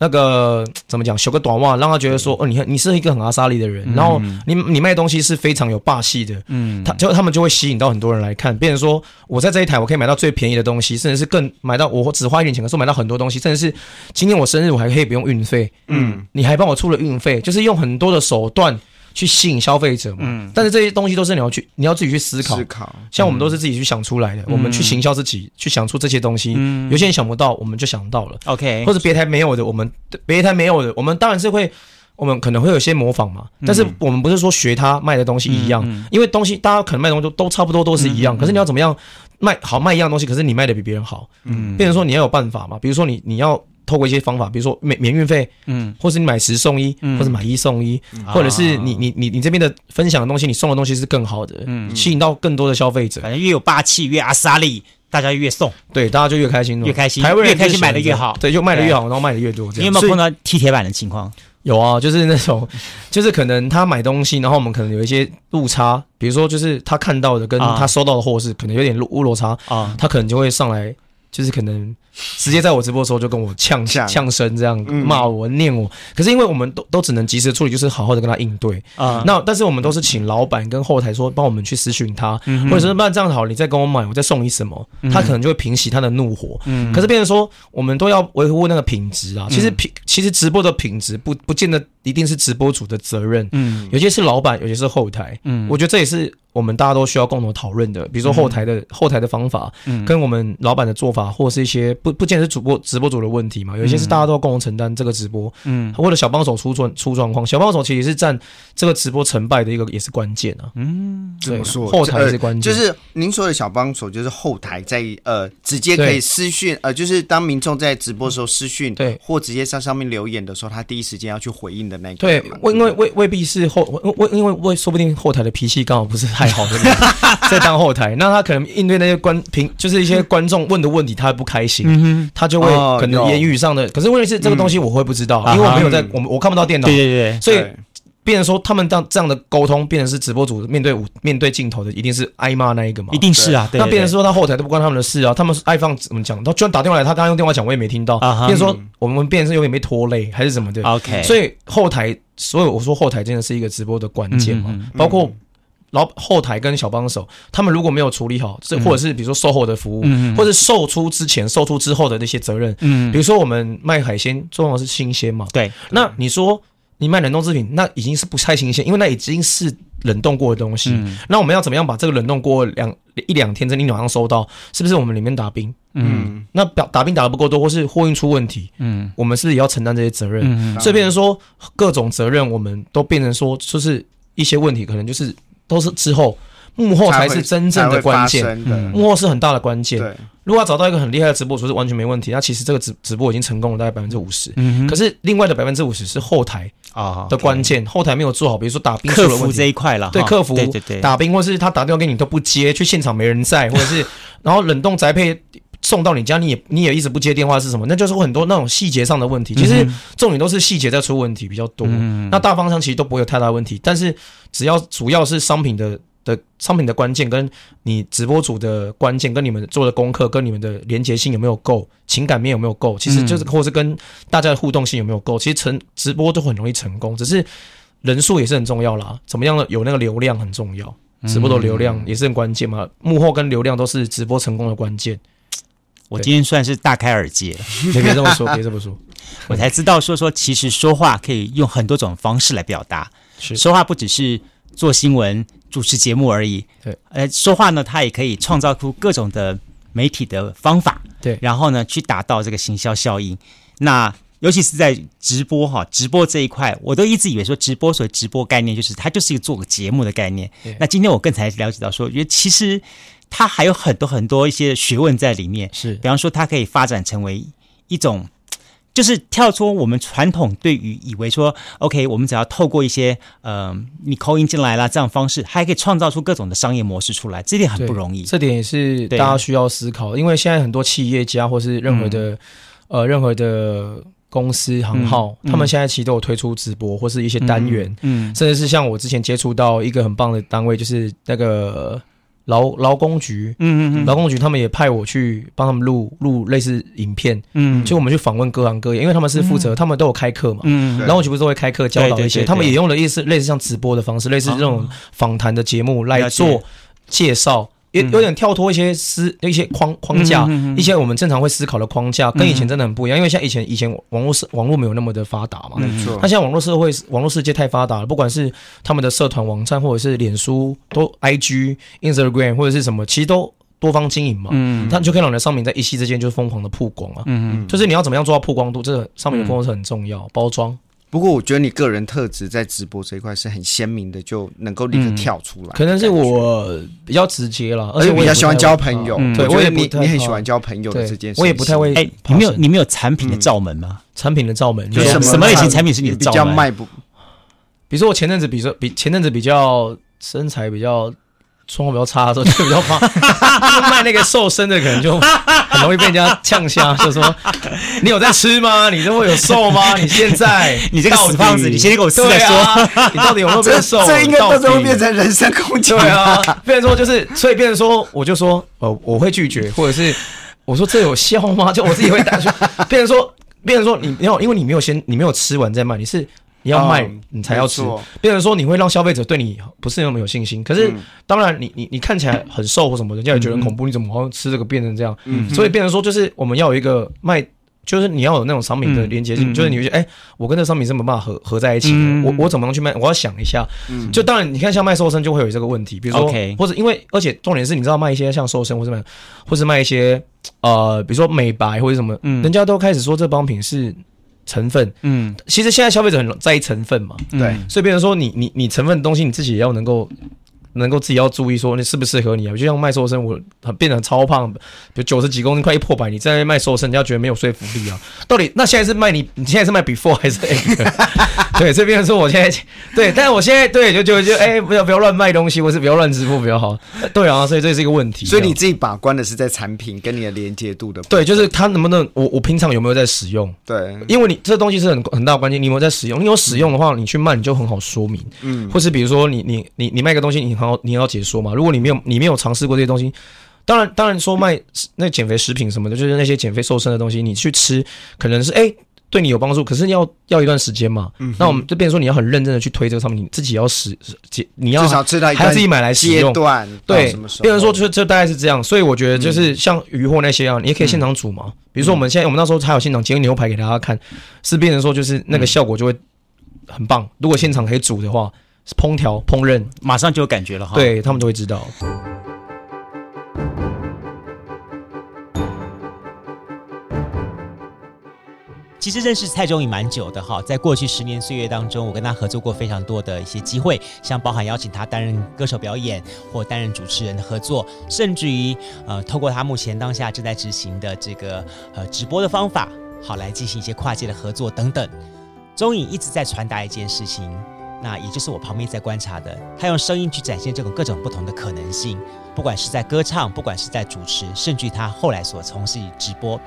那个 怎么讲？修个短袜，让他觉得说，哦，你看你是一个很阿莎利的人，然后你你卖东西是非常有霸气的，嗯，他就他们就会吸引到很多人来看。变成说，我在这一台我可以买到最便宜的东西，甚至是更买到我只花一点钱，可是我买到很多东西，甚至是今天我生日我还可以不用运费，嗯，你还帮我出了运费，就是用很多的手段。去吸引消费者嘛，嗯，但是这些东西都是你要去，你要自己去思考。思考，像我们都是自己去想出来的，我们去行销自己，去想出这些东西。有些人想不到，我们就想到了。OK，或者别台没有的，我们别台没有的，我们当然是会，我们可能会有些模仿嘛。但是我们不是说学他卖的东西一样，因为东西大家可能卖的东西都都差不多都是一样，可是你要怎么样卖好卖一样东西，可是你卖的比别人好，嗯，变成说你要有办法嘛，比如说你你要。透过一些方法，比如说免免运费，嗯，或是你买十送一，嗯，或者买一送一，或者是你你你你这边的分享的东西，你送的东西是更好的，嗯，吸引到更多的消费者，反正越有霸气越阿莎力，大家越送，对，大家就越开心，越开心，台湾越开心买的越好，对，就卖的越好，然后卖的越多。你有没有碰到踢铁板的情况？有啊，就是那种，就是可能他买东西，然后我们可能有一些误差，比如说就是他看到的跟他收到的货是可能有点误落差啊，他可能就会上来，就是可能。直接在我直播的时候就跟我呛呛。声这样骂我念我，可是因为我们都都只能及时处理，就是好好的跟他应对。啊。那但是我们都是请老板跟后台说帮我们去私讯他，或者是那这样好，你再跟我买，我再送你什么，他可能就会平息他的怒火。可是变成说我们都要维护那个品质啊。其实品其实直播的品质不不见得一定是直播主的责任，嗯，有些是老板，有些是后台，嗯，我觉得这也是我们大家都需要共同讨论的。比如说后台的后台的方法，嗯，跟我们老板的做法，或者是一些不。不见得是主播直播组的问题嘛，有一些是大家都要共同承担这个直播，嗯，或者小帮手出状出状况，小帮手其实是占这个直播成败的一个也是关键啊，嗯，怎么说？后台是关键，就是您说的小帮手，就是后台在呃直接可以私讯，呃，就是当民众在直播的时候私讯，对，或直接在上面留言的时候，他第一时间要去回应的那个，对，因为未未必是后，为因为未说不定后台的脾气刚好不是太好的，在当后台，那他可能应对那些观评，就是一些观众问的问题，他会不开心。嗯，他就会可能言语上的，可是问题是这个东西我会不知道，因为我没有在，我我看不到电脑，对对对，所以变成说他们这样这样的沟通，变成是直播组面对面对镜头的，一定是挨骂那一个嘛，一定是啊，那变成说他后台都不关他们的事啊，他们爱放怎么讲，他居然打电话来，他刚刚用电话讲我也没听到，变成说我们变成是有点被拖累还是怎么的，OK，所以后台，所以我说后台真的是一个直播的关键嘛，包括。然后后台跟小帮手，他们如果没有处理好，这或者是比如说售后的服务，嗯、或者售出之前、售出之后的那些责任，嗯，比如说我们卖海鲜，重要的是新鲜嘛，对。那你说你卖冷冻制品，那已经是不太新鲜，因为那已经是冷冻过的东西。嗯、那我们要怎么样把这个冷冻过两一两天，在你马上收到，是不是我们里面打冰？嗯，那打打冰打的不够多，或是货运出问题，嗯，我们是不是也要承担这些责任？嗯，所以变成说各种责任，我们都变成说，就是一些问题，可能就是。都是之后，幕后才是真正的关键，幕后是很大的关键。如果要找到一个很厉害的直播主是完全没问题，那其实这个直直播已经成功了大概百分之五十。可是另外的百分之五十是后台啊的关键，后台没有做好，比如说打冰，客服这一块了。对，客服对对对，打冰或是他打电话给你都不接，去现场没人在，或者是 然后冷冻宅配送到你家，你也你也一直不接电话是什么？那就是很多那种细节上的问题。其实重点都是细节在出问题比较多。那大方向其实都不会有太大问题，但是。只要主要是商品的的商品的关键，跟你直播组的关键，跟你们做的功课，跟你们的连结性有没有够，情感面有没有够，其实就是或是跟大家的互动性有没有够，其实成直播都很容易成功，只是人数也是很重要啦。怎么样的有那个流量很重要，直播的流量也是很关键嘛。幕后跟流量都是直播成功的关键。我今天算是大开耳界，别 别这么说，别这么说，我才知道说说其实说话可以用很多种方式来表达。是说话不只是做新闻、主持节目而已。对，呃，说话呢，它也可以创造出各种的媒体的方法。对，然后呢，去达到这个行销效应。那尤其是在直播哈，直播这一块，我都一直以为说直播所谓直播概念就是它就是一个做个节目的概念。对那今天我更才了解到说，因为其实它还有很多很多一些学问在里面。是，比方说它可以发展成为一种。就是跳出我们传统对于以为说，OK，我们只要透过一些呃，你 call in 进来啦，这样方式，还可以创造出各种的商业模式出来，这点很不容易。这点也是大家需要思考，因为现在很多企业家或是任何的、嗯、呃任何的公司行号，嗯、他们现在其实都有推出直播或是一些单元，嗯，嗯甚至是像我之前接触到一个很棒的单位，就是那个。劳劳工局，嗯嗯嗯，劳工局他们也派我去帮他们录录类似影片，嗯，就我们去访问各行各业，因为他们是负责，他们都有开课嘛，嗯，劳工局不是都会开课教导一些，他们也用了类似类似像直播的方式，类似这种访谈的节目来做介绍。有有点跳脱一些思一些框框架，一些我们正常会思考的框架，跟以前真的很不一样。因为像以前以前网络社网络没有那么的发达嘛，没错。那现在网络社会网络世界太发达了，不管是他们的社团网站，或者是脸书，都 IG、Instagram 或者是什么，其实都多方经营嘛。嗯，他就可以让你的商品在一夕之间就疯狂的曝光啊。嗯嗯，就是你要怎么样做到曝光度，这个商品的曝光是很重要，包装。不过我觉得你个人特质在直播这一块是很鲜明的，就能够立刻跳出来。可能是我比较直接了，而且我比较喜欢交朋友。对，我也你你很喜欢交朋友的这件事，我也不太会。哎，你没有你没有产品的罩门吗？产品的罩门，就什么什么类型产品是你的罩门？卖不？比如说我前阵子，比如说比前阵子比较身材比较状况比较差的时候就比较怕，卖那个瘦身的可能就 很容易被人家呛下，就说你有在吃吗？你都会有瘦吗？你现在 你这个死胖子，你先给我吃再说，啊、你到底有没有变瘦？这，这应该到时候变成人身攻击。对啊，变成说就是，所以变成说，我就说，呃，我会拒绝，或者是我说这有效吗？就我自己会打出，变成说，变成说你没有，因为你没有先，你没有吃完再卖，你是。你要卖，你才要吃。变成说你会让消费者对你不是那么有信心。可是当然你，你你你看起来很瘦或什么，人家也觉得很恐怖。你怎么好像吃这个变成这样？嗯，所以变成说就是我们要有一个卖，就是你要有那种商品的连接性，就是你会觉得哎，我跟这商品是没办法合合在一起的。我我怎么能去卖？我要想一下。就当然你看像卖瘦身就会有这个问题，比如说或者因为而且重点是你知道卖一些像瘦身或者卖或是卖一些呃比如说美白或者什么，人家都开始说这帮品是。成分，嗯，其实现在消费者很在意成分嘛，对，所以变成说你你你成分的东西你自己也要能够。能够自己要注意说你适不适合你啊？就像卖瘦身，我变得超胖，比如九十几公斤，快一破百，你在那卖瘦身，人家觉得没有说服力啊。到底那现在是卖你？你现在是卖 before 还是 after？对，这边是我现在对，但是我现在对就就就哎、欸，不要不要乱卖东西，或是不要乱支付比较好。对啊，所以这是一个问题。所以你自己把关的是在产品跟你的连接度的。对，就是它能不能我我平常有没有在使用？对，因为你这东西是很很大的关键，你有没有在使用？你有使用的话，你去卖你就很好说明。嗯，或是比如说你你你你卖个东西，你很好你要解说。嘛，如果你没有你没有尝试过这些东西，当然当然说卖那减肥食品什么的，就是那些减肥瘦身的东西，你去吃可能是哎、欸、对你有帮助，可是要要一段时间嘛。嗯，那我们就变成说你要很认真的去推这个商品，你自己要使你要至少知道还要自己买来使用。段对，变成说就就大概是这样。所以我觉得就是像鱼货那些啊，你也可以现场煮嘛。嗯、比如说我们现在我们那时候还有现场煎牛排给大家看，是变成说就是那个效果就会很棒。如果现场可以煮的话。烹调、烹饪，马上就有感觉了哈。对，他们都会知道。其实认识蔡中颖蛮久的哈，在过去十年岁月当中，我跟他合作过非常多的一些机会，像包含邀请他担任歌手表演或担任主持人的合作，甚至于呃，透过他目前当下正在执行的这个呃直播的方法，好来进行一些跨界的合作等等。中颖一直在传达一件事情。那也就是我旁边在观察的，他用声音去展现这种各种不同的可能性，不管是在歌唱，不管是在主持，甚至他后来所从事直播。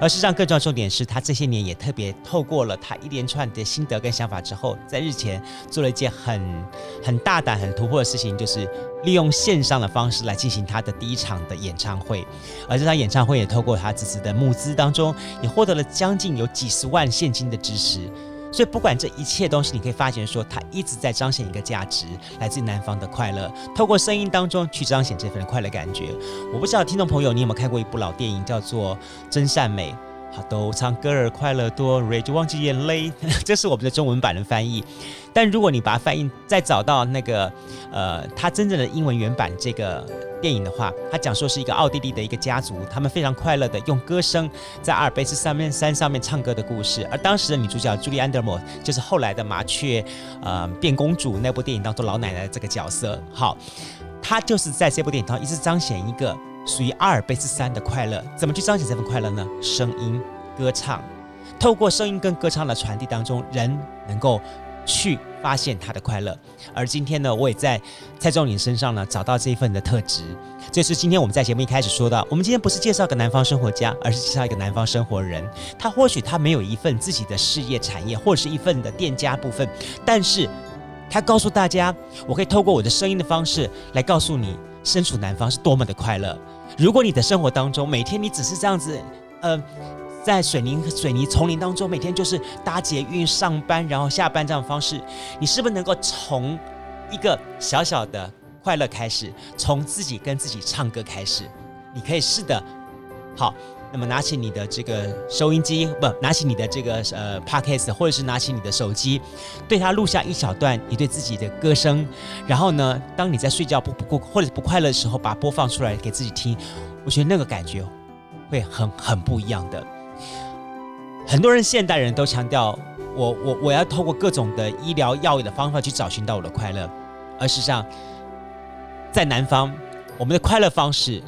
而事实上，更重要重点是他这些年也特别透过了他一连串的心得跟想法之后，在日前做了一件很很大胆、很突破的事情，就是利用线上的方式来进行他的第一场的演唱会。而这场演唱会也透过他这次的募资当中，也获得了将近有几十万现金的支持。所以，不管这一切东西，你可以发现说，它一直在彰显一个价值，来自于南方的快乐，透过声音当中去彰显这份快乐感觉。我不知道听众朋友你有没有看过一部老电影，叫做《真善美》。好，都唱歌儿快乐多，瑞就忘记眼泪。这是我们的中文版的翻译。但如果你把它翻译，再找到那个呃，它真正的英文原版这个电影的话，它讲说是一个奥地利的一个家族，他们非常快乐的用歌声在阿尔卑斯上面山上面唱歌的故事。而当时的女主角朱莉安·德摩就是后来的麻雀呃变公主那部电影当中老奶奶这个角色。好，她就是在这部电影当中一直彰显一个。属于阿尔卑斯山的快乐，怎么去彰显这份快乐呢？声音、歌唱，透过声音跟歌唱的传递当中，人能够去发现他的快乐。而今天呢，我也在蔡中颖身上呢找到这一份的特质。这是今天我们在节目一开始说到，我们今天不是介绍个南方生活家，而是介绍一个南方生活人。他或许他没有一份自己的事业产业，或者是一份的店家部分，但是他告诉大家，我可以透过我的声音的方式来告诉你。身处南方是多么的快乐！如果你的生活当中每天你只是这样子，呃，在水泥水泥丛林当中，每天就是搭捷运上班，然后下班这样方式，你是不是能够从一个小小的快乐开始，从自己跟自己唱歌开始？你可以试的，好。那么拿起你的这个收音机，不，拿起你的这个呃 Podcast，或者是拿起你的手机，对它录下一小段你对自己的歌声，然后呢，当你在睡觉不不过或者是不快乐的时候，把它播放出来给自己听，我觉得那个感觉会很很不一样的。很多人现代人都强调，我我我要透过各种的医疗药物的方法去找寻到我的快乐，而实际上，在南方，我们的快乐方式，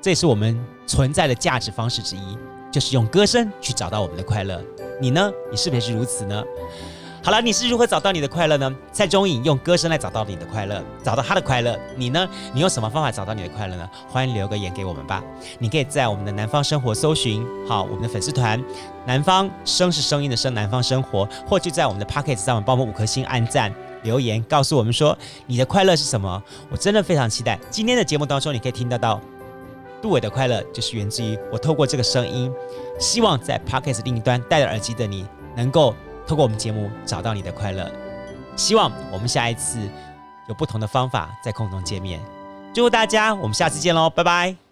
这也是我们。存在的价值方式之一，就是用歌声去找到我们的快乐。你呢？你是不是也是如此呢？好了，你是如何找到你的快乐呢？蔡中颖用歌声来找到你的快乐，找到他的快乐。你呢？你用什么方法找到你的快乐呢？欢迎留个言给我们吧。你可以在我们的南方生活搜寻，好，我们的粉丝团“南方声”是声音的声，南方生活，或就在我们的 Podcast 上面帮我们五颗星按赞留言，告诉我们说你的快乐是什么。我真的非常期待今天的节目当中，你可以听得到杜伟的快乐，就是源自于我透过这个声音，希望在 Podcast 另一端戴着耳机的你能够。透过我们节目找到你的快乐，希望我们下一次有不同的方法在空中见面。祝福大家，我们下次见喽，拜拜。